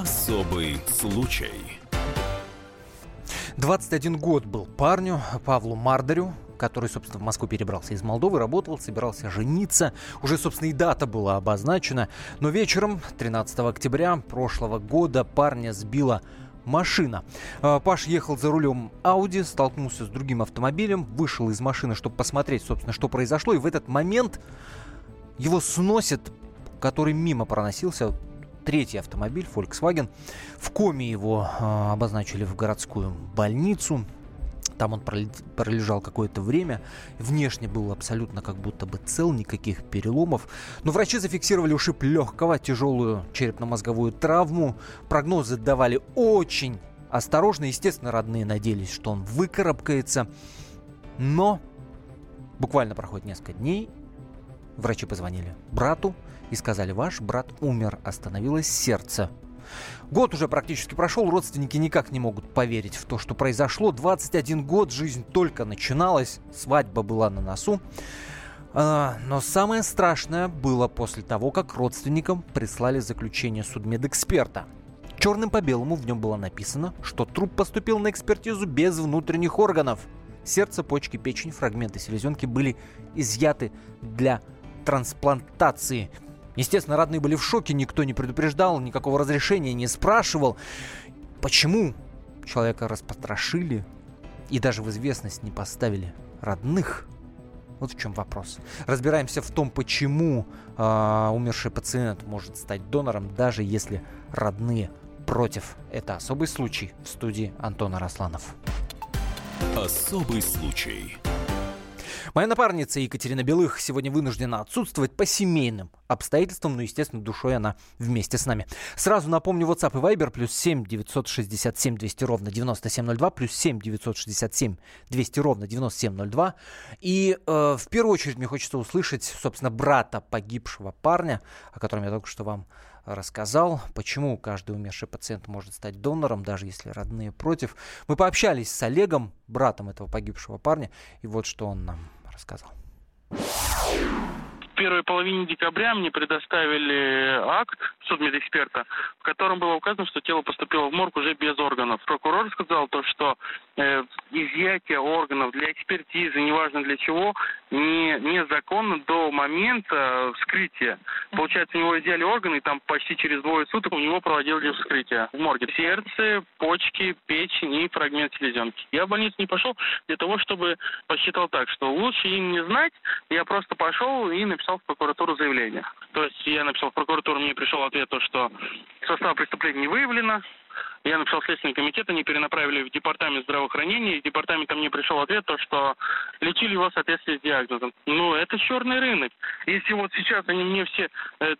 Особый случай. 21 год был парню Павлу Мардарю, который, собственно, в Москву перебрался из Молдовы, работал, собирался жениться. Уже, собственно, и дата была обозначена. Но вечером, 13 октября прошлого года, парня сбила машина. А, Паш ехал за рулем Ауди, столкнулся с другим автомобилем, вышел из машины, чтобы посмотреть, собственно, что произошло. И в этот момент его сносит, который мимо проносился, третий автомобиль, Volkswagen. В коме его э, обозначили в городскую больницу. Там он пролежал какое-то время. Внешне был абсолютно как будто бы цел, никаких переломов. Но врачи зафиксировали ушиб легкого, тяжелую черепно-мозговую травму. Прогнозы давали очень осторожно. Естественно, родные надеялись, что он выкарабкается. Но буквально проходит несколько дней. Врачи позвонили брату и сказали, ваш брат умер, остановилось сердце. Год уже практически прошел, родственники никак не могут поверить в то, что произошло. 21 год, жизнь только начиналась, свадьба была на носу. А, но самое страшное было после того, как родственникам прислали заключение судмедэксперта. Черным по белому в нем было написано, что труп поступил на экспертизу без внутренних органов. Сердце, почки, печень, фрагменты селезенки были изъяты для трансплантации – Естественно, родные были в шоке, никто не предупреждал, никакого разрешения не спрашивал. Почему человека распотрошили и даже в известность не поставили родных? Вот в чем вопрос. Разбираемся в том, почему э, умерший пациент может стать донором, даже если родные против. Это особый случай в студии Антона Росланов. Особый случай. Моя напарница Екатерина Белых сегодня вынуждена отсутствовать по семейным обстоятельствам, но, естественно, душой она вместе с нами. Сразу напомню, WhatsApp и Viber плюс 7 967 200 ровно 9702, плюс 7 967 200 ровно 9702. И э, в первую очередь мне хочется услышать, собственно, брата погибшего парня, о котором я только что вам рассказал, почему каждый умерший пациент может стать донором, даже если родные против. Мы пообщались с Олегом, братом этого погибшего парня, и вот что он нам рассказал первой половине декабря мне предоставили акт судмедэксперта, в котором было указано, что тело поступило в морг уже без органов. Прокурор сказал то, что э, изъятие органов для экспертизы, неважно для чего, не, незаконно до момента вскрытия. Получается, у него изъяли органы, и там почти через двое суток у него проводили вскрытие в морге. Сердце, почки, печень и фрагмент селезенки. Я в больницу не пошел для того, чтобы посчитал так, что лучше им не знать. Я просто пошел и написал в прокуратуру заявление. То есть я написал в прокуратуру, мне пришел ответ, то, что состав преступления не выявлено, я написал Следственный комитет, они перенаправили в департамент здравоохранения, и департамента мне пришел ответ, то, что лечили его в соответствии с диагнозом. Ну, это черный рынок. Если вот сейчас они мне все э,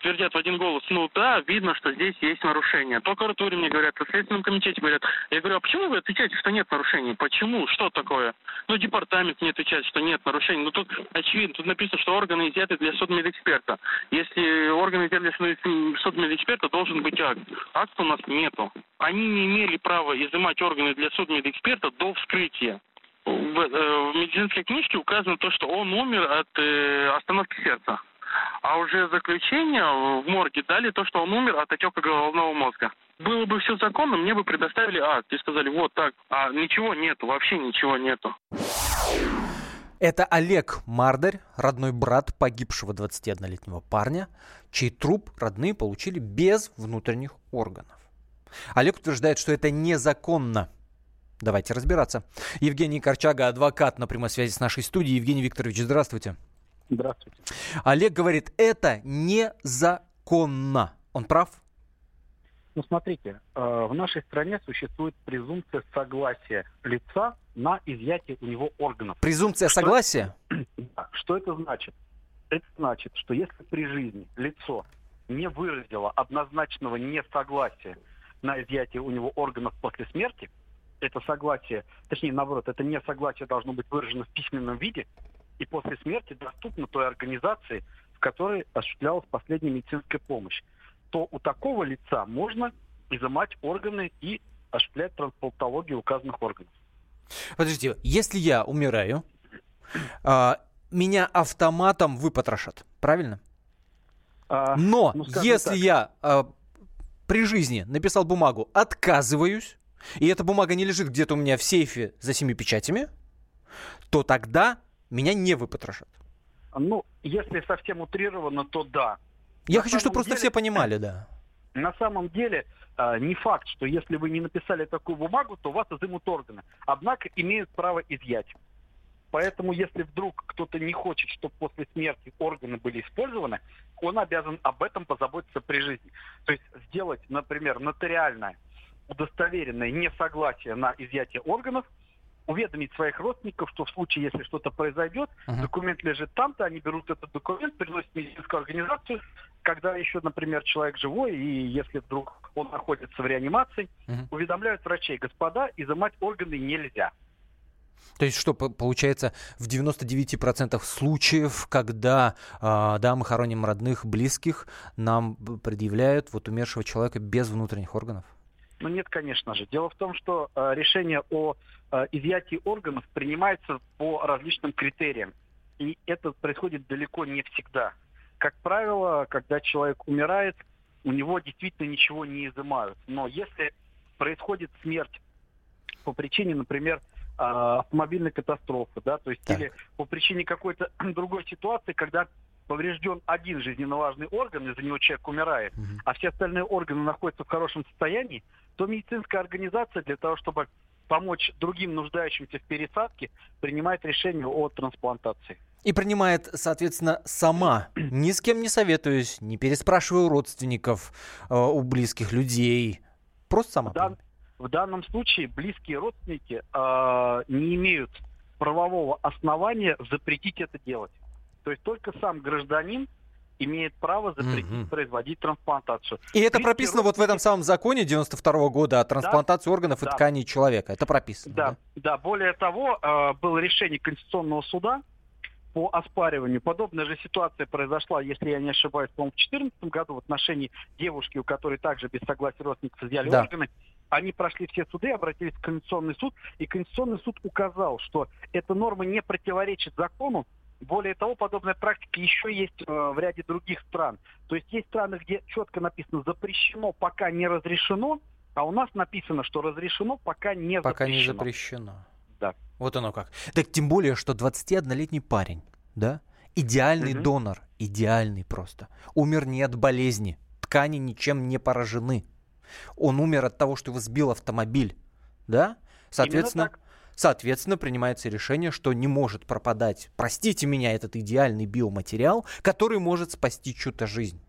твердят в один голос, ну да, видно, что здесь есть нарушение. В прокуратуре мне говорят, в Следственном комитете говорят. Я говорю, а почему вы отвечаете, что нет нарушений? Почему? Что такое? Ну, департамент не отвечает, что нет нарушений. Ну, тут очевидно, тут написано, что органы изъяты для судмедэксперта. Если органы изъяты для судмедэксперта, должен быть акт. Акта у нас нету они не имели права изымать органы для судмедэксперта до вскрытия. В, э, в медицинской книжке указано то, что он умер от э, остановки сердца. А уже заключение в морге дали то, что он умер от отека головного мозга. Было бы все законно, мне бы предоставили акт и сказали, вот так. А ничего нету, вообще ничего нету. Это Олег Мардарь, родной брат погибшего 21-летнего парня, чей труп родные получили без внутренних органов. Олег утверждает, что это незаконно. Давайте разбираться. Евгений Корчага, адвокат на прямой связи с нашей студией. Евгений Викторович, здравствуйте. Здравствуйте. Олег говорит, это незаконно. Он прав? Ну, смотрите, э, в нашей стране существует презумпция согласия лица на изъятие у него органов. Презумпция что согласия? Это, что это значит? Это значит, что если при жизни лицо не выразило однозначного несогласия на изъятие у него органов после смерти, это согласие, точнее, наоборот, это несогласие должно быть выражено в письменном виде и после смерти доступно той организации, в которой осуществлялась последняя медицинская помощь, то у такого лица можно изымать органы и осуществлять трансплантологию указанных органов. Подождите, если я умираю, а, меня автоматом выпотрошат, правильно? А, Но ну, если так. я а, при жизни написал бумагу «отказываюсь», и эта бумага не лежит где-то у меня в сейфе за семи печатями, то тогда меня не выпотрошат. Ну, если совсем утрированно, то да. Я На хочу, чтобы просто деле- все понимали, да. На самом деле э, не факт, что если вы не написали такую бумагу, то вас изымут органы. Однако имеют право изъять. Поэтому, если вдруг кто-то не хочет, чтобы после смерти органы были использованы, он обязан об этом позаботиться при жизни. То есть сделать, например, нотариальное удостоверенное несогласие на изъятие органов, уведомить своих родственников, что в случае, если что-то произойдет, Мгм. документ лежит там-то, они берут этот документ, приносят в медицинскую организацию, когда еще, например, человек живой, и если вдруг он находится в реанимации, Мгм. уведомляют врачей, господа, изымать органы нельзя. То есть что, по- получается, в 99% случаев, когда, а, да, мы хороним родных, близких, нам предъявляют вот умершего человека без внутренних органов? Ну нет, конечно же. Дело в том, что э, решение о э, изъятии органов принимается по различным критериям. И это происходит далеко не всегда. Как правило, когда человек умирает, у него действительно ничего не изымают. Но если происходит смерть по причине, например, автомобильной катастрофы, да, то есть Так. или по причине какой-то другой ситуации, когда поврежден один жизненно важный орган, из-за него человек умирает, Мгм. а все остальные органы находятся в хорошем состоянии, то медицинская организация для того, чтобы помочь другим нуждающимся в пересадке, принимает решение о трансплантации. И принимает, соответственно, сама, ни с кем не советуюсь, не переспрашиваю у родственников, э, у близких людей. Просто сама. В, дан- в данном случае близкие родственники э, не имеют правового основания запретить это делать. То есть только сам гражданин имеет право запретить Мгм. производить трансплантацию. И это близкие прописано вот в этом самом законе 92 года о трансплантации органов и да. тканей человека. Это прописано. Да, да. Более того, э, было решение Конституционного суда по оспариванию. Подобная же ситуация произошла, если я не ошибаюсь, по-моему, в 2014 году в отношении девушки, у которой также без согласия родственников изъяли Да. органы. Они прошли все суды, обратились в Конституционный суд, и Конституционный суд указал, что эта норма не противоречит закону. Более того, подобная практика еще есть э, в ряде других стран. То есть есть страны, где четко написано запрещено, пока не разрешено, а у нас написано, что разрешено, пока не Пока не запрещено. запрещено. Да. Вот оно как. Так тем более, что 21-летний парень, да, идеальный Мгм. донор, идеальный просто. Умер не от болезни, ткани ничем не поражены. Он умер от того, что его сбил автомобиль, да? Соответственно, соответственно, принимается решение, что не может пропадать, простите меня, этот идеальный биоматериал, который может спасти чью-то жизнь.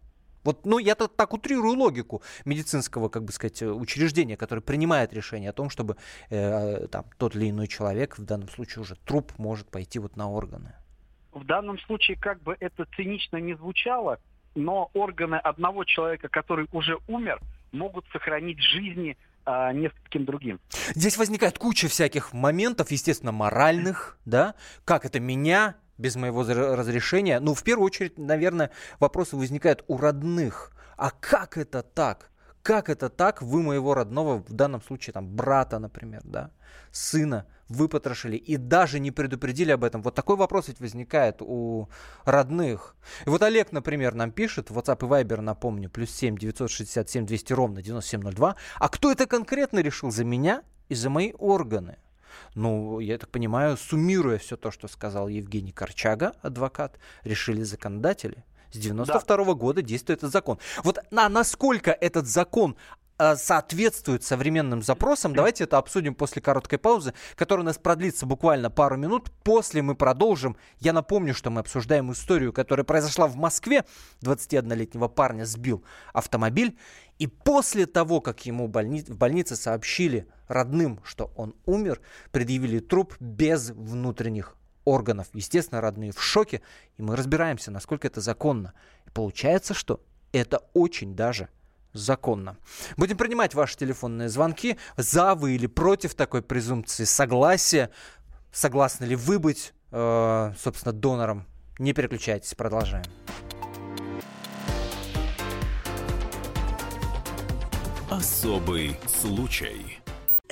Вот, ну, я так, так утрирую логику медицинского, как бы сказать, учреждения, которое принимает решение о том, чтобы э, там тот или иной человек, в данном случае уже труп, может пойти вот на органы. В данном случае, как бы это цинично не звучало, но органы одного человека, который уже умер, могут сохранить жизни а, нескольким другим. Здесь возникает куча всяких моментов, естественно, моральных, да, как это меня без моего разрешения. Ну, в первую очередь, наверное, вопросы возникают у родных. А как это так? Как это так? Вы моего родного, в данном случае, там, брата, например, да, сына выпотрошили и даже не предупредили об этом. Вот такой вопрос ведь возникает у родных. И вот Олег, например, нам пишет, WhatsApp и Viber, напомню, плюс 7 967 200 ровно 9702. А кто это конкретно решил за меня и за мои органы? Ну, я так понимаю, суммируя все то, что сказал Евгений Корчага, адвокат, решили законодатели. С 92 года действует этот закон. Вот на, насколько этот закон э, соответствует современным запросам, давайте это обсудим после короткой паузы, которая у нас продлится буквально пару минут. После мы продолжим. Я напомню, что мы обсуждаем историю, которая произошла в Москве. 21-летнего парня сбил автомобиль. И после того, как ему больни- в больнице сообщили родным, что он умер, предъявили труп без внутренних органов. Естественно, родные в шоке, и мы разбираемся, насколько это законно. И получается, что это очень даже законно. Будем принимать ваши телефонные звонки. За вы или против такой презумпции согласия? Согласны ли вы быть, э, собственно, донором? Не переключайтесь, продолжаем. Особый случай.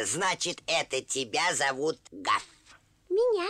Значит, это тебя зовут Гав. Меня.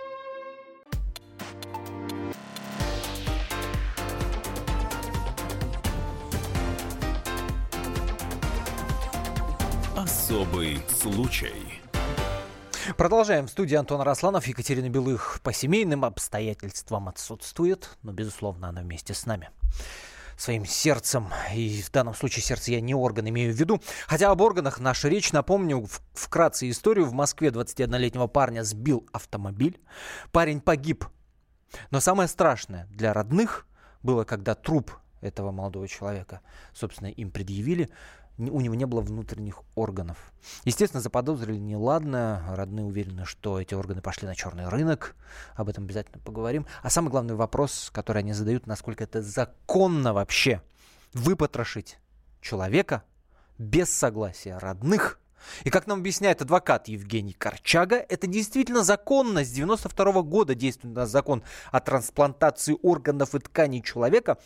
Особый случай. Продолжаем. В студии Антон Росланов. Екатерина Белых по семейным обстоятельствам отсутствует, но, безусловно, она вместе с нами своим сердцем. И в данном случае сердце я не орган имею в виду. Хотя об органах наша речь. Напомню вкратце историю. В Москве 21-летнего парня сбил автомобиль. Парень погиб. Но самое страшное для родных было, когда труп этого молодого человека, собственно, им предъявили, у него не было внутренних органов. Естественно, заподозрили неладное. Родные уверены, что эти органы пошли на черный рынок. Об этом обязательно поговорим. А самый главный вопрос, который они задают, насколько это законно вообще выпотрошить человека без согласия родных. И как нам объясняет адвокат Евгений Корчага, это действительно законно. С 92 года действует у нас закон о трансплантации органов и тканей человека,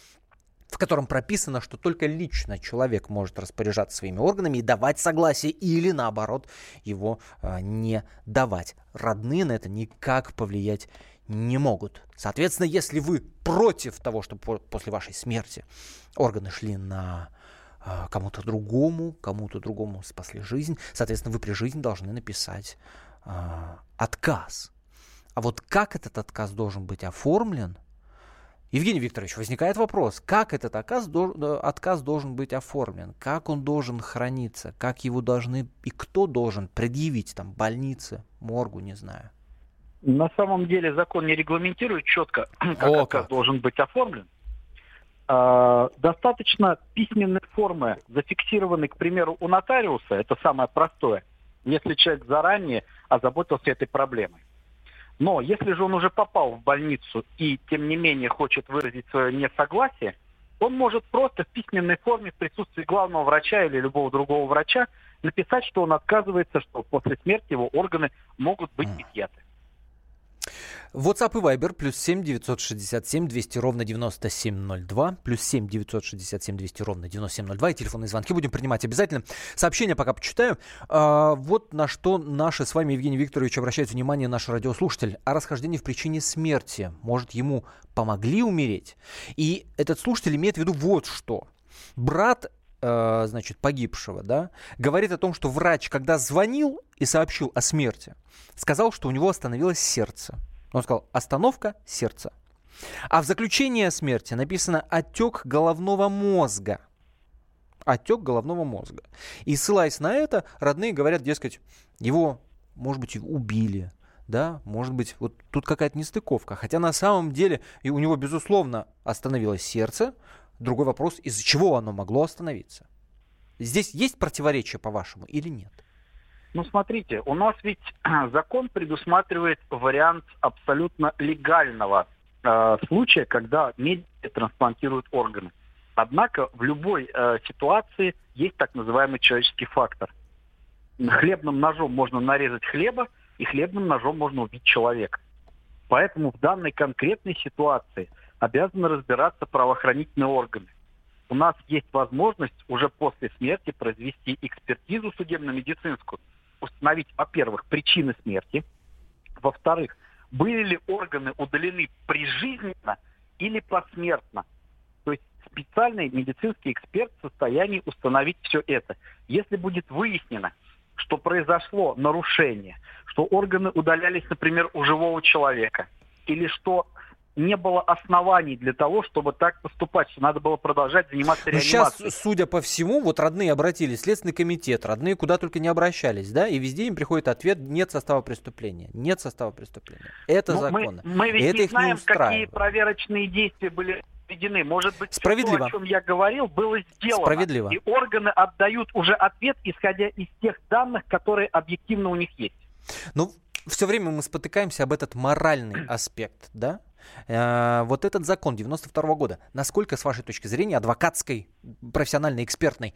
в котором прописано, что только лично человек может распоряжаться своими органами и давать согласие или наоборот его э, не давать. Родные на это никак повлиять не могут. Соответственно, если вы против того, чтобы после вашей смерти органы шли на э, кому-то другому, кому-то другому спасли жизнь, соответственно, вы при жизни должны написать э, отказ. А вот как этот отказ должен быть оформлен – Евгений Викторович, возникает вопрос, как этот отказ, э, отказ должен быть оформлен, как он должен храниться, как его должны и кто должен предъявить, там, больнице, моргу, не знаю. На самом деле закон не регламентирует четко, как О, отказ как. должен быть оформлен. А, достаточно письменной формы, зафиксированной, к примеру, у нотариуса, это самое простое, если человек заранее озаботился этой проблемой. Но если же он уже попал в больницу и, тем не менее, хочет выразить свое несогласие, он может просто в письменной форме в присутствии главного врача или любого другого врача написать, что он отказывается, что после смерти его органы могут быть изъяты. WhatsApp и Viber плюс 7 967 200 ровно 9702, плюс 7 967 200 ровно 9702 и телефонные звонки будем принимать обязательно. Сообщения пока почитаю. А, вот на что наши с вами, Евгений Викторович, обращает внимание наш радиослушатель. О расхождении в причине смерти. Может, ему помогли умереть? И этот слушатель имеет в виду вот что. Брат э, значит, погибшего, да, говорит о том, что врач, когда звонил и сообщил о смерти, сказал, что у него остановилось сердце. Он сказал «остановка сердца». А в заключении о смерти написано «отек головного мозга». Отек головного мозга. И ссылаясь на это, родные говорят, дескать, его, может быть, убили, да, может быть, вот тут какая-то нестыковка. Хотя на самом деле и у него, безусловно, остановилось сердце. Другой вопрос, из-за чего оно могло остановиться. Здесь есть противоречие, по-вашему, или нет? Ну, смотрите, у нас ведь закон предусматривает вариант абсолютно легального э, случая, когда медики трансплантируют органы. Однако в любой э, ситуации есть так называемый человеческий фактор. Хлебным ножом можно нарезать хлеба, и хлебным ножом можно убить человека. Поэтому в данной конкретной ситуации обязаны разбираться правоохранительные органы. У нас есть возможность уже после смерти произвести экспертизу судебно-медицинскую, установить, во-первых, причины смерти, во-вторых, были ли органы удалены прижизненно или посмертно. То есть специальный медицинский эксперт в состоянии установить все это. Если будет выяснено, что произошло нарушение, что органы удалялись, например, у живого человека, или что не было оснований для того, чтобы так поступать, что надо было продолжать заниматься Но реанимацией. Сейчас, судя по всему, вот родные обратились, Следственный комитет, родные куда только не обращались, да, и везде им приходит ответ, нет состава преступления, нет состава преступления. Это ну, законно. Мы, мы ведь это не знаем, не какие проверочные действия были проведены. Может быть, Справедливо. то, о чем я говорил, было сделано. Справедливо. И органы отдают уже ответ, исходя из тех данных, которые объективно у них есть. Ну, все время мы спотыкаемся об этот моральный аспект, да? Э, вот этот закон 92 года, насколько, с вашей точки зрения, адвокатской, профессиональной, экспертной,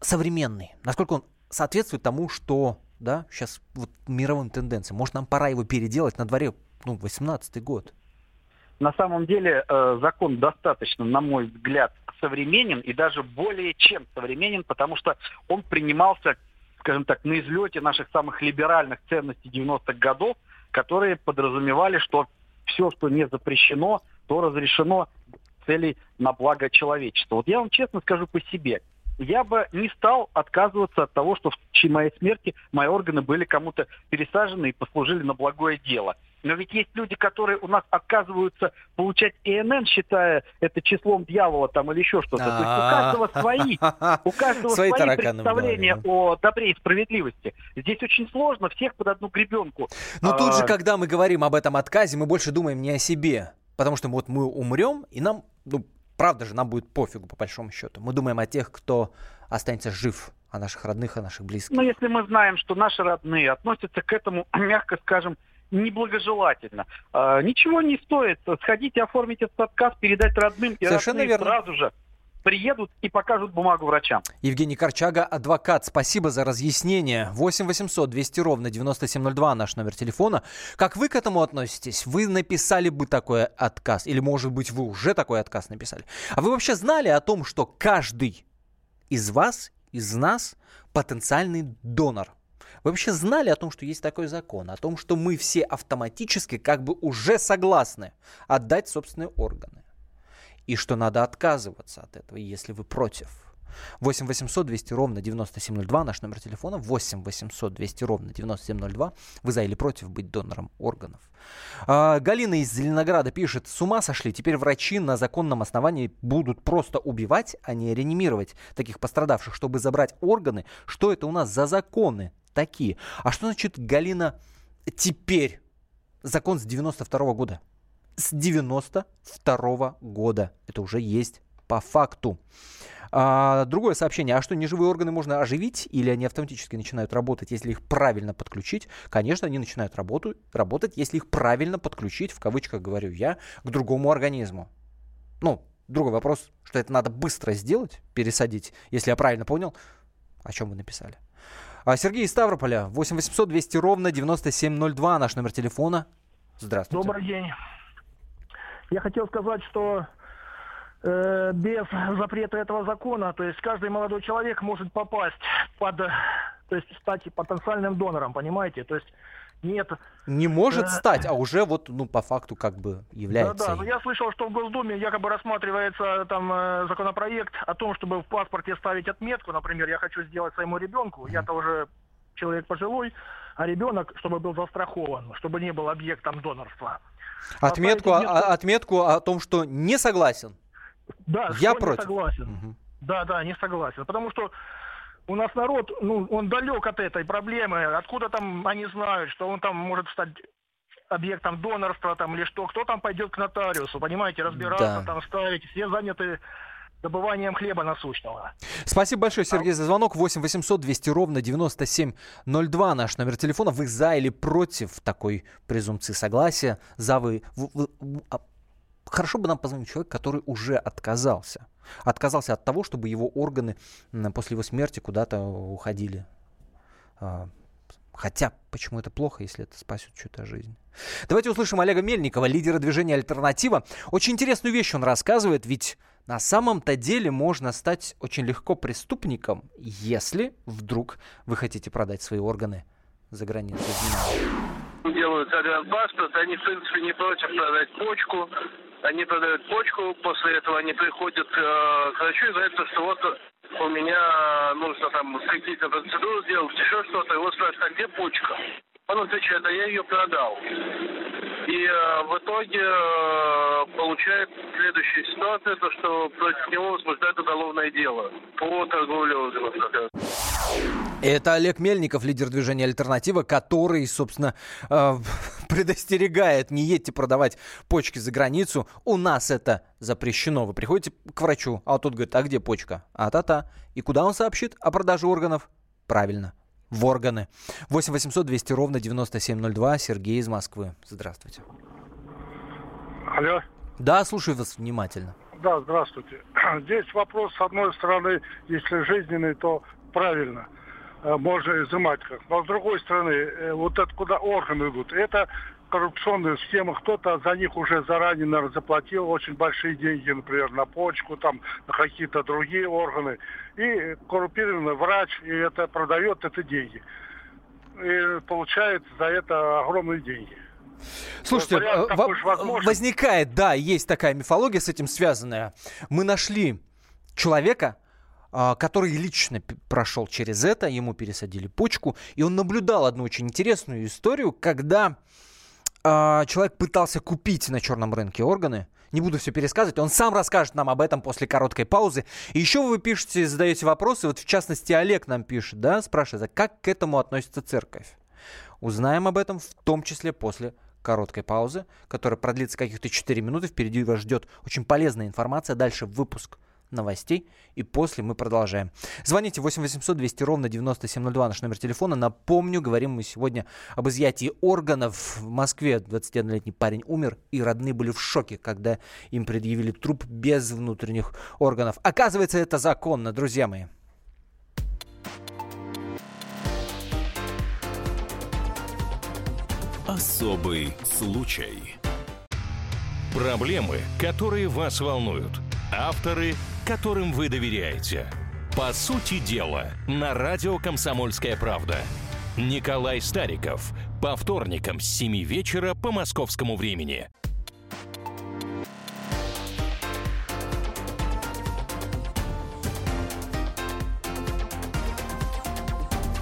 современный, насколько он соответствует тому, что да, сейчас вот мировым тенденциям. Может, нам пора его переделать на дворе, ну, 18-й год. На самом деле э, закон достаточно, на мой взгляд, современен и даже более чем современен, потому что он принимался, скажем так, на излете наших самых либеральных ценностей 90-х годов, которые подразумевали, что все, что не запрещено, то разрешено целей на благо человечества. Вот я вам честно скажу по себе я бы не стал отказываться от того, что в случае моей смерти мои органы были кому-то пересажены и послужили на благое дело. Но ведь есть люди, которые у нас отказываются получать ИНН, считая это числом дьявола там или еще что-то. То есть у каждого свои, у каждого свои, представления о добре и справедливости. Здесь очень сложно всех под одну гребенку. Но тут же, а, когда мы говорим об этом отказе, мы больше думаем не о себе. Потому что вот мы умрем, и нам ну, правда же, нам будет пофигу, по большому счету. Мы думаем о тех, кто останется жив, о наших родных, о наших близких. Ну, если мы знаем, что наши родные относятся к этому, мягко скажем, неблагожелательно. А, ничего не стоит сходить и оформить этот отказ, передать родным, и Совершенно верно. сразу же приедут и покажут бумагу врачам. Евгений Корчага, адвокат, спасибо за разъяснение. 8 800 200 ровно 9702 наш номер телефона. Как вы к этому относитесь? Вы написали бы такой отказ? Или, может быть, вы уже такой отказ написали? А вы вообще знали о том, что каждый из вас, из нас потенциальный донор? Вы вообще знали о том, что есть такой закон, о том, что мы все автоматически как бы уже согласны отдать собственные органы? и что надо отказываться от этого, если вы против. 8 800 200 ровно 9702, наш номер телефона, 8 800 200 ровно 9702. Вы за или против быть донором органов? А, Галина из Зеленограда пишет, с ума сошли, теперь врачи на законном основании будут просто убивать, а не реанимировать таких пострадавших, чтобы забрать органы. Что это у нас за законы такие? А что значит, Галина, теперь? Закон с 92 года с 92 года. Это уже есть по факту. А, другое сообщение. А что, неживые органы можно оживить или они автоматически начинают работать, если их правильно подключить? Конечно, они начинают работу, работать, если их правильно подключить, в кавычках говорю я, к другому организму. Ну, другой вопрос, что это надо быстро сделать, пересадить, если я правильно понял, о чем вы написали. А Сергей из Ставрополя, 8 800 200 ровно 9702, наш номер телефона. Здравствуйте. Добрый день. Я хотел сказать, что э, без запрета этого закона, то есть каждый молодой человек может попасть под, то есть стать потенциальным донором, понимаете? То есть нет. Не может э, стать, а уже вот, ну, по факту как бы является. Да, да. Но я слышал, что в Госдуме якобы рассматривается там э, законопроект о том, чтобы в паспорте ставить отметку, например, я хочу сделать своему ребенку, mm. я-то уже человек пожилой, а ребенок, чтобы был застрахован, чтобы не был объектом донорства. Отметку, а, отметку о том, что не согласен. Да, я против. Не согласен. Угу. Да, да, не согласен. Потому что у нас народ, ну, он далек от этой проблемы. Откуда там они знают, что он там может стать объектом донорства там или что? Кто там пойдет к нотариусу, понимаете, разбираться, да. там ставить. Все заняты добыванием хлеба насущного. Спасибо большое, Сергей, за звонок. 8 800 200 ровно 9702 наш номер телефона. Вы за или против такой презумпции согласия? За вы... вы, вы а, хорошо бы нам позвонить человек, который уже отказался. Отказался от того, чтобы его органы после его смерти куда-то уходили. А, хотя, почему это плохо, если это спасет чью-то жизнь? Давайте услышим Олега Мельникова, лидера движения «Альтернатива». Очень интересную вещь он рассказывает, ведь на самом-то деле можно стать очень легко преступником, если вдруг вы хотите продать свои органы за границей. Делают паспорт, они, в принципе, не против продать почку. Они продают почку, после этого они приходят э, к врачу и говорят, что вот у меня нужно там какие-то процедуры сделать, еще что-то. Его спрашивают, а где почка? Он отвечает, а я ее продал. И э, в итоге э, получает следующая ситуация, то что против него возбуждают уголовное дело по торговле органов. Это Олег Мельников, лидер движения «Альтернатива», который, собственно, э, предостерегает, не едьте продавать почки за границу, у нас это запрещено. Вы приходите к врачу, а тот говорит, а где почка? А та-та. И куда он сообщит о продаже органов? Правильно, в органы. 8 800 200 ровно 9702. Сергей из Москвы. Здравствуйте. Алло. Да, слушаю вас внимательно. Да, здравствуйте. Здесь вопрос, с одной стороны, если жизненный, то правильно, можно изымать как. Но с другой стороны, э, вот это куда органы идут, это коррупционная схема, кто-то за них уже заранее, наверное, заплатил очень большие деньги, например, на почку, там, на какие-то другие органы. И коррумпированный врач, и это продает это деньги. И получает за это огромные деньги. Слушайте, э, возникает, да, есть такая мифология с этим связанная. Мы нашли человека, который лично прошел через это, ему пересадили почку, и он наблюдал одну очень интересную историю, когда э, человек пытался купить на черном рынке органы, не буду все пересказывать, он сам расскажет нам об этом после короткой паузы. И еще вы пишете, задаете вопросы, вот в частности Олег нам пишет, да, спрашивает, а как к этому относится церковь? Узнаем об этом в том числе после короткой паузы, которая продлится каких-то 4 минуты. Впереди вас ждет очень полезная информация. Дальше выпуск новостей, и после мы продолжаем. Звоните 8 800 200 ровно 9702, наш номер телефона. Напомню, говорим мы сегодня об изъятии органов. В Москве 21-летний парень умер, и родные были в шоке, когда им предъявили труп без внутренних органов. Оказывается, это законно, друзья мои. Особый случай. Проблемы, которые вас волнуют. Авторы – которым вы доверяете. По сути дела, на радио «Комсомольская правда». Николай Стариков. По вторникам с 7 вечера по московскому времени.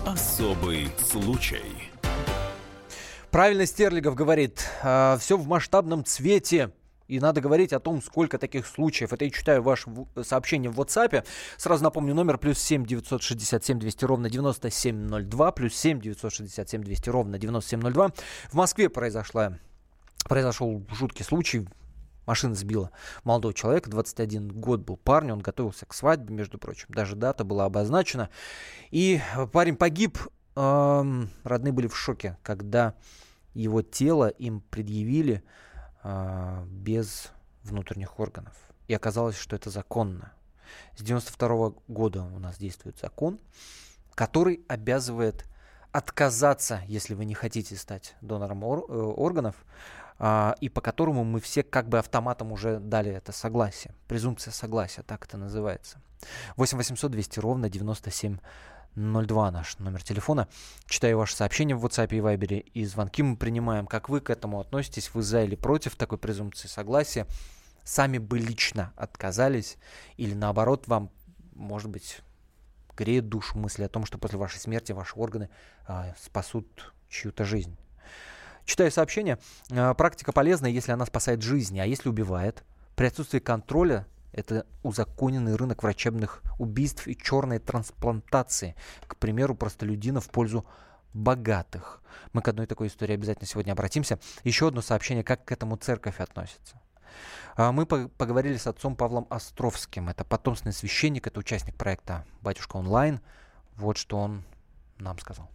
Особый случай. Правильно Стерлигов говорит, э, все в масштабном цвете. И надо говорить о том, сколько таких случаев. Это я читаю ваше сообщение в WhatsApp. Сразу напомню, номер плюс 7 967 200 ровно 9702, плюс 7 967 200 ровно 9702. В Москве произошла, произошел жуткий случай. Машина сбила молодого человека, 21 год был парень, он готовился к свадьбе, между прочим. Даже дата была обозначена. И парень погиб. Родные были в шоке, когда его тело им предъявили а, без внутренних органов. И оказалось, что это законно. С 92 года у нас действует закон, который обязывает отказаться, если вы не хотите стать донором ор- э, органов, э, и по которому мы все как бы автоматом уже дали это согласие. Презумпция согласия, так это называется. 8 800 200 ровно 97 02 наш номер телефона. Читаю ваши сообщения в WhatsApp и Viber, и звонки мы принимаем. Как вы к этому относитесь? Вы за или против такой презумпции согласия? Сами бы лично отказались? Или наоборот, вам, может быть, греет душу мысли о том, что после вашей смерти ваши органы э, спасут чью-то жизнь? Читаю сообщение. Э, практика полезная, если она спасает жизни, а если убивает? При отсутствии контроля это узаконенный рынок врачебных убийств и черной трансплантации, к примеру, простолюдинов в пользу богатых. Мы к одной такой истории обязательно сегодня обратимся. Еще одно сообщение, как к этому церковь относится. А, мы поговорили с отцом Павлом Островским. Это потомственный священник, это участник проекта «Батюшка онлайн». Вот что он нам сказал.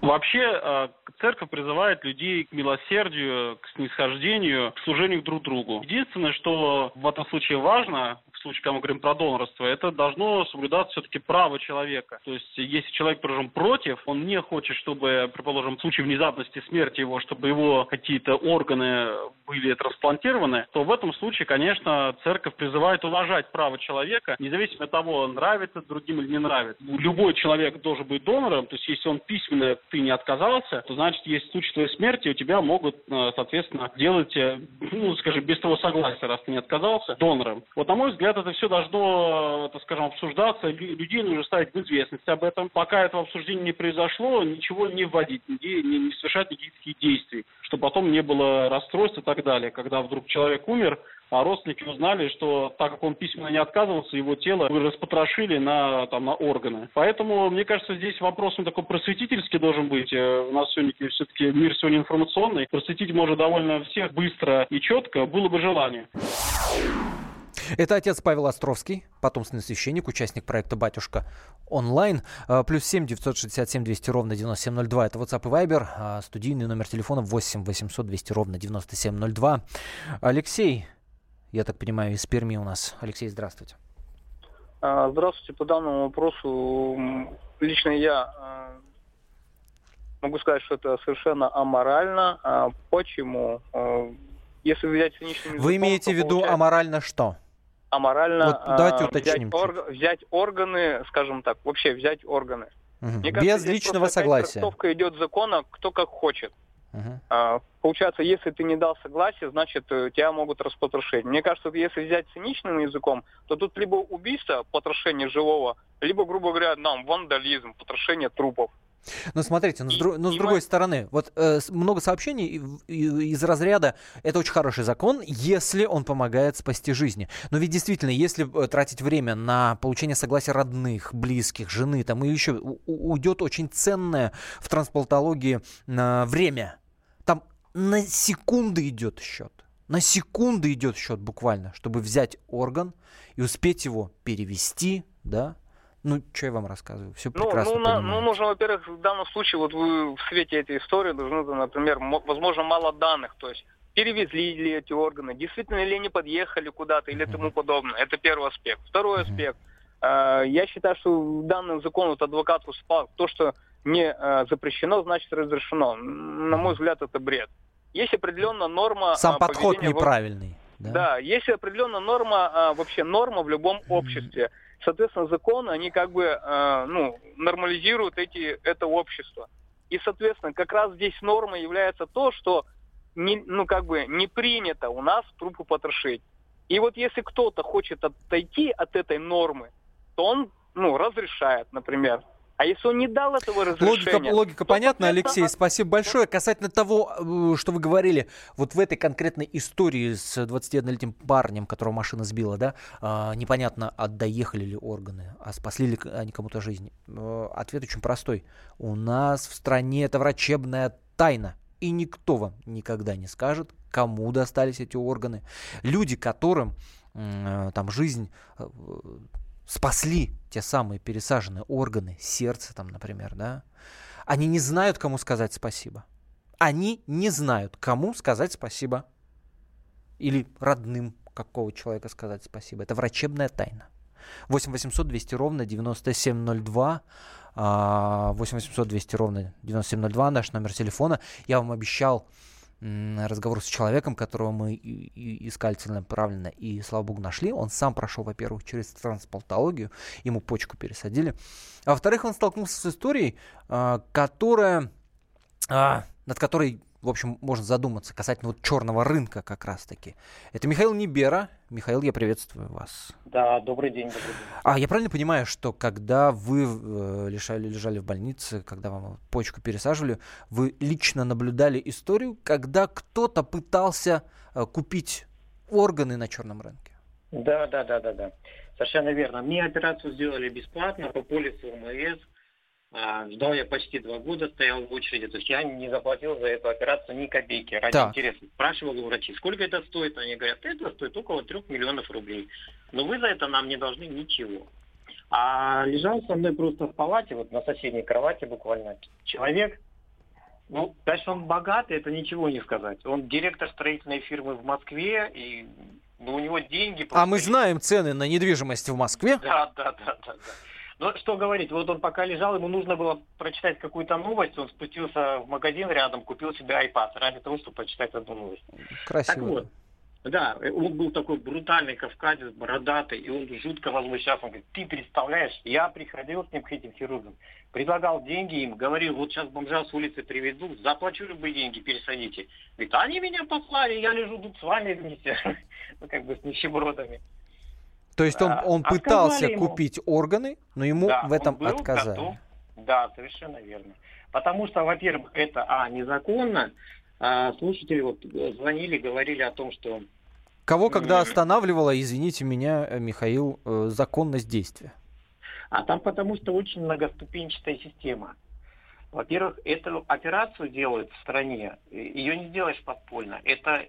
Вообще, э, церковь призывает людей к милосердию, к снисхождению, к служению друг другу. Единственное, что в этом случае важно, в случае, когда мы говорим про донорство, это должно соблюдаться все-таки право человека. То есть, если человек, прожим против, он не хочет, чтобы, предположим, в случае внезапности смерти его, чтобы его какие-то органы были трансплантированы, то в этом случае, конечно, церковь призывает уважать право человека, независимо от того, нравится другим или не нравится. Любой человек должен быть донором, то есть если он письменно ты не отказался, то значит, есть случай твоей смерти, у тебя могут, э, соответственно, делать, э, ну, скажем, без того согласия, раз ты не отказался, донором. Вот, на мой взгляд, это все должно, э, так скажем, обсуждаться, людей нужно ставить в известность об этом. Пока этого обсуждения не произошло, ничего не вводить, не, не совершать никаких действий, чтобы потом не было расстройств и так далее, когда вдруг человек умер, а родственники узнали, что так как он письменно не отказывался, его тело распотрошили на, там, на органы. Поэтому, мне кажется, здесь вопрос он такой просветительский должен быть. Э, у нас сегодня все-таки мир сегодня информационный. Просветить может довольно всех быстро и четко, было бы желание. Это отец Павел Островский, потомственный священник, участник проекта «Батюшка онлайн». Э, плюс 7 967 200 ровно 9702. Это WhatsApp и Viber. А студийный номер телефона 8 800 200 ровно 9702. Алексей, я так понимаю, из Перми у нас. Алексей, здравствуйте. А, здравствуйте. По данному вопросу лично я а, могу сказать, что это совершенно аморально. А почему? Если взять языком, Вы имеете в виду получается... аморально что? Аморально вот давайте уточним взять, орг... взять органы, скажем так, вообще взять органы. Угу. Мне кажется, Без личного согласия. Трактовка идет закона, кто как хочет. Угу. А, получается, если ты не дал согласия, значит, э, тебя могут распотрошить. Мне кажется, если взять циничным языком, то тут либо убийство, потрошение живого, либо, грубо говоря, нам вандализм, потрошение трупов. Ну, смотрите, но с, дру- но с другой стороны, вот э, много сообщений из разряда «это очень хороший закон, если он помогает спасти жизни». Но ведь действительно, если э, тратить время на получение согласия родных, близких, жены, там и еще уйдет очень ценное в трансплантологии э, время. Там на секунды идет счет. На секунды идет счет буквально, чтобы взять орган и успеть его перевести, да, ну, что я вам рассказываю? Все ну, прекрасно ну, на, ну, нужно, во-первых, в данном случае, вот вы в свете этой истории должны, например, возможно, мало данных, то есть перевезли ли эти органы, действительно ли они подъехали куда-то или тому подобное. Это первый аспект. Второй аспект. Э, я считаю, что данный закон вот адвокат выступал, то, что не э, запрещено, значит разрешено. На мой взгляд, это бред. Есть определенная норма... Сам э, подход неправильный. Да? да, есть определенная норма, вообще норма в любом обществе. Соответственно, законы, они как бы э, ну, нормализируют эти, это общество. И, соответственно, как раз здесь нормой является то, что не, ну, как бы не принято у нас трупы потрошить. И вот если кто-то хочет отойти от этой нормы, то он ну, разрешает, например. А если он не дал этого разрешения... Логика, логика понятна, Алексей, спасибо большое. Касательно того, э, что вы говорили, вот в этой конкретной истории с 21-летним парнем, которого машина сбила, да, а, непонятно, а доехали ли органы, а спасли ли они кому-то жизнь. Э, ответ очень простой. У нас в стране это врачебная тайна. И никто вам никогда не скажет, кому достались эти органы. Люди, которым э, там жизнь спасли те самые пересаженные органы, сердце там, например, да, они не знают, кому сказать спасибо. Они не знают, кому сказать спасибо. Или родным какого человека сказать спасибо. Это врачебная тайна. 8 800 200 ровно 9702. 8 800 200 ровно 9702 наш номер телефона. Я вам обещал разговор с человеком, которого мы искали целенаправленно и, слава богу, нашли. Он сам прошел, во-первых, через трансплантологию, ему почку пересадили. А во-вторых, он столкнулся с историей, а, которая, а, над которой в общем, можно задуматься касательно вот черного рынка как раз-таки. Это Михаил Небера. Михаил, я приветствую вас. Да, добрый день, добрый день. А я правильно понимаю, что когда вы э, лежали, лежали в больнице, когда вам почку пересаживали, вы лично наблюдали историю, когда кто-то пытался э, купить органы на черном рынке? Да, да, да, да, да. Совершенно верно. Мне операцию сделали бесплатно по полису МС а, ждал я почти два года, стоял в очереди. То есть я не заплатил за эту операцию ни копейки. Ради так. интереса. Спрашивал у врачей, сколько это стоит? Они говорят, это стоит около трех миллионов рублей. Но вы за это нам не должны ничего. А лежал со мной просто в палате, вот на соседней кровати буквально, человек, ну, дальше он богатый, это ничего не сказать. Он директор строительной фирмы в Москве, и ну, у него деньги... А мы знаем цены на недвижимость в Москве. Да, да, да, да. да. Но что говорить, вот он пока лежал, ему нужно было прочитать какую-то новость, он спустился в магазин рядом, купил себе iPad ради того, чтобы прочитать одну новость. Красиво. Так вот, да, он был такой брутальный кавказец, бородатый, и он жутко возмущался. Он говорит, ты представляешь, я приходил с ним к этим хирургам, предлагал деньги им, говорил, вот сейчас бомжа с улицы приведу, заплачу любые деньги, пересадите. Говорит, они меня послали, я лежу тут с вами вместе, ну как бы с нищебродами. То есть он, он пытался ему. купить органы, но ему да, в этом отказали. Готов. Да, совершенно верно. Потому что, во-первых, это, а, незаконно. А слушатели вот звонили, говорили о том, что... Кого когда останавливала, извините меня, э, Михаил, э, законность действия? А там потому что очень многоступенчатая система. Во-первых, эту операцию делают в стране, ее не сделаешь подпольно. Это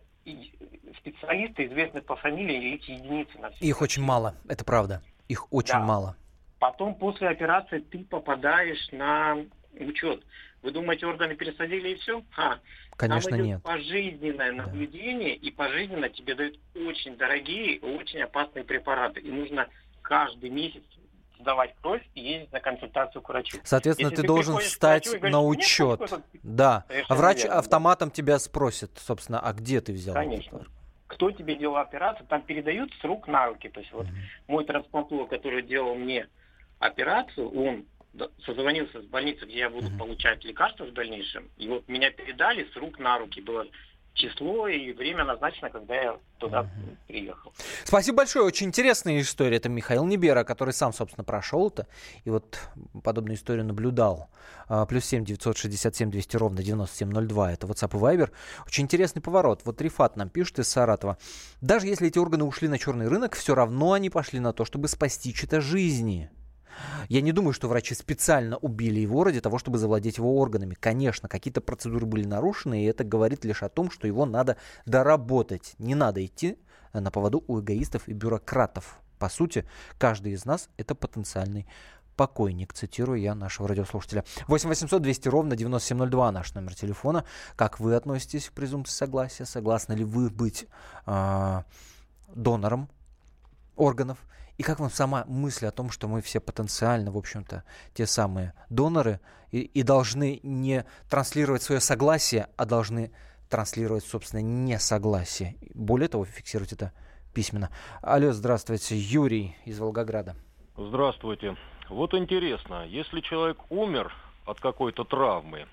специалисты, известные по фамилии, эти единицы на все. Их очень мало, это правда. Их очень да. мало. Потом после операции ты попадаешь на учет. Вы думаете, органы пересадили и все? А, Конечно, там идет нет. пожизненное наблюдение, да. и пожизненно тебе дают очень дорогие, очень опасные препараты. И нужно каждый месяц сдавать кровь и ездить на консультацию к врачу. Соответственно, ты, ты должен встать говоришь, на учет. Да. А врач верно, автоматом да. тебя спросит, собственно, а где ты взял? Конечно. Кто тебе делал операцию, там передают с рук на руки. То есть вот mm-hmm. мой трансплантолог, который делал мне операцию, он созвонился с больницей, где я буду mm-hmm. получать лекарства в дальнейшем, и вот меня передали с рук на руки. Было число и время назначено, когда я туда uh-huh. приехал. Спасибо большое. Очень интересная история. Это Михаил Небера, который сам, собственно, прошел это. И вот подобную историю наблюдал. А, плюс семь девятьсот шестьдесят семь двести ровно девяносто семь ноль два. Это WhatsApp и Viber. Очень интересный поворот. Вот Рифат нам пишет из Саратова. Даже если эти органы ушли на черный рынок, все равно они пошли на то, чтобы спасти чьи-то жизни. Я не думаю, что врачи специально убили его ради того, чтобы завладеть его органами. Конечно, какие-то процедуры были нарушены, и это говорит лишь о том, что его надо доработать. Не надо идти на поводу у эгоистов и бюрократов. По сути, каждый из нас это потенциальный покойник, цитирую я нашего радиослушателя. 8 800 200 ровно 9702 наш номер телефона. Как вы относитесь к презумпции согласия? Согласны ли вы быть э, донором органов? И как вам сама мысль о том, что мы все потенциально, в общем-то, те самые доноры и, и должны не транслировать свое согласие, а должны транслировать, собственно, несогласие. Более того, фиксировать это письменно. Алло, здравствуйте, Юрий из Волгограда. Здравствуйте. Вот интересно, если человек умер от какой-то травмы,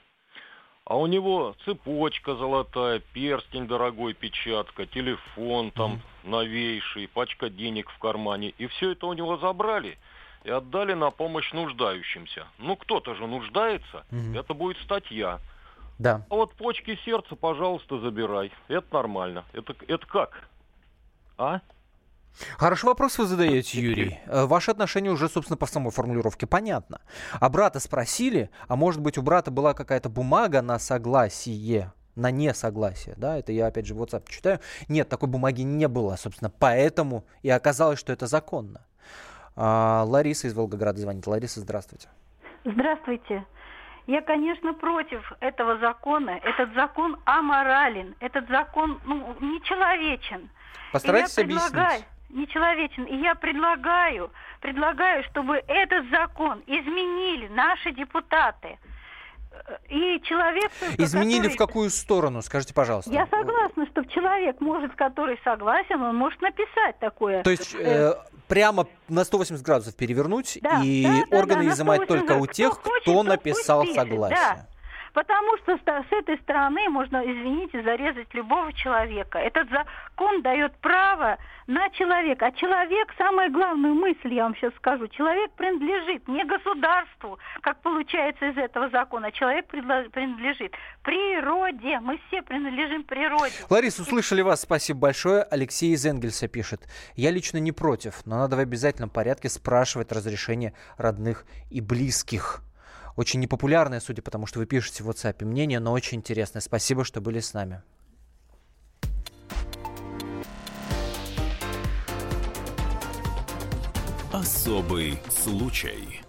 а у него цепочка золотая, перстень дорогой, печатка, телефон там mm-hmm. новейший, пачка денег в кармане. И все это у него забрали и отдали на помощь нуждающимся. Ну, кто-то же нуждается, mm-hmm. это будет статья. Да. А вот почки сердца, пожалуйста, забирай. Это нормально. Это, это как? А? Хороший вопрос вы задаете, Юрий. Э, Ваше отношение уже, собственно, по самой формулировке понятно. А брата спросили, а может быть у брата была какая-то бумага на согласие, на несогласие, да, это я опять же в WhatsApp читаю. Нет, такой бумаги не было, собственно, поэтому и оказалось, что это законно. А, Лариса из Волгограда звонит. Лариса, здравствуйте. Здравствуйте. Я, конечно, против этого закона. Этот закон аморален. Этот закон ну, нечеловечен. Постарайтесь объяснить нечеловечен. И я предлагаю, предлагаю, чтобы этот закон изменили наши депутаты. И человек... Изменили который... в какую сторону, скажите, пожалуйста? Я согласна, что человек может, который согласен, он может написать такое. То есть э, прямо на 180 градусов перевернуть, да, и да, органы да, изымать только у тех, кто, хочет, кто написал согласие. Да. Потому что с этой стороны можно, извините, зарезать любого человека. Этот закон дает право на человека. А человек, самая главная мысль, я вам сейчас скажу, человек принадлежит не государству, как получается из этого закона, человек принадлежит природе. Мы все принадлежим природе. Лариса, услышали вас, спасибо большое. Алексей из Энгельса пишет. Я лично не против, но надо в обязательном порядке спрашивать разрешение родных и близких. Очень непопулярное, судя по тому, что вы пишете в WhatsApp мнение, но очень интересное. Спасибо, что были с нами. Особый случай.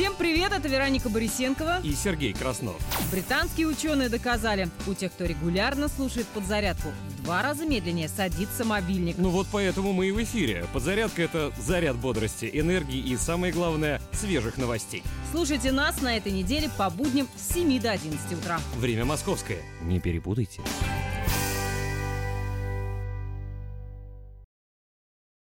Всем привет, это Вероника Борисенкова и Сергей Краснов. Британские ученые доказали, у тех, кто регулярно слушает подзарядку, в два раза медленнее садится мобильник. Ну вот поэтому мы и в эфире. Подзарядка – это заряд бодрости, энергии и, самое главное, свежих новостей. Слушайте нас на этой неделе по будням с 7 до 11 утра. Время московское. Не перепутайте.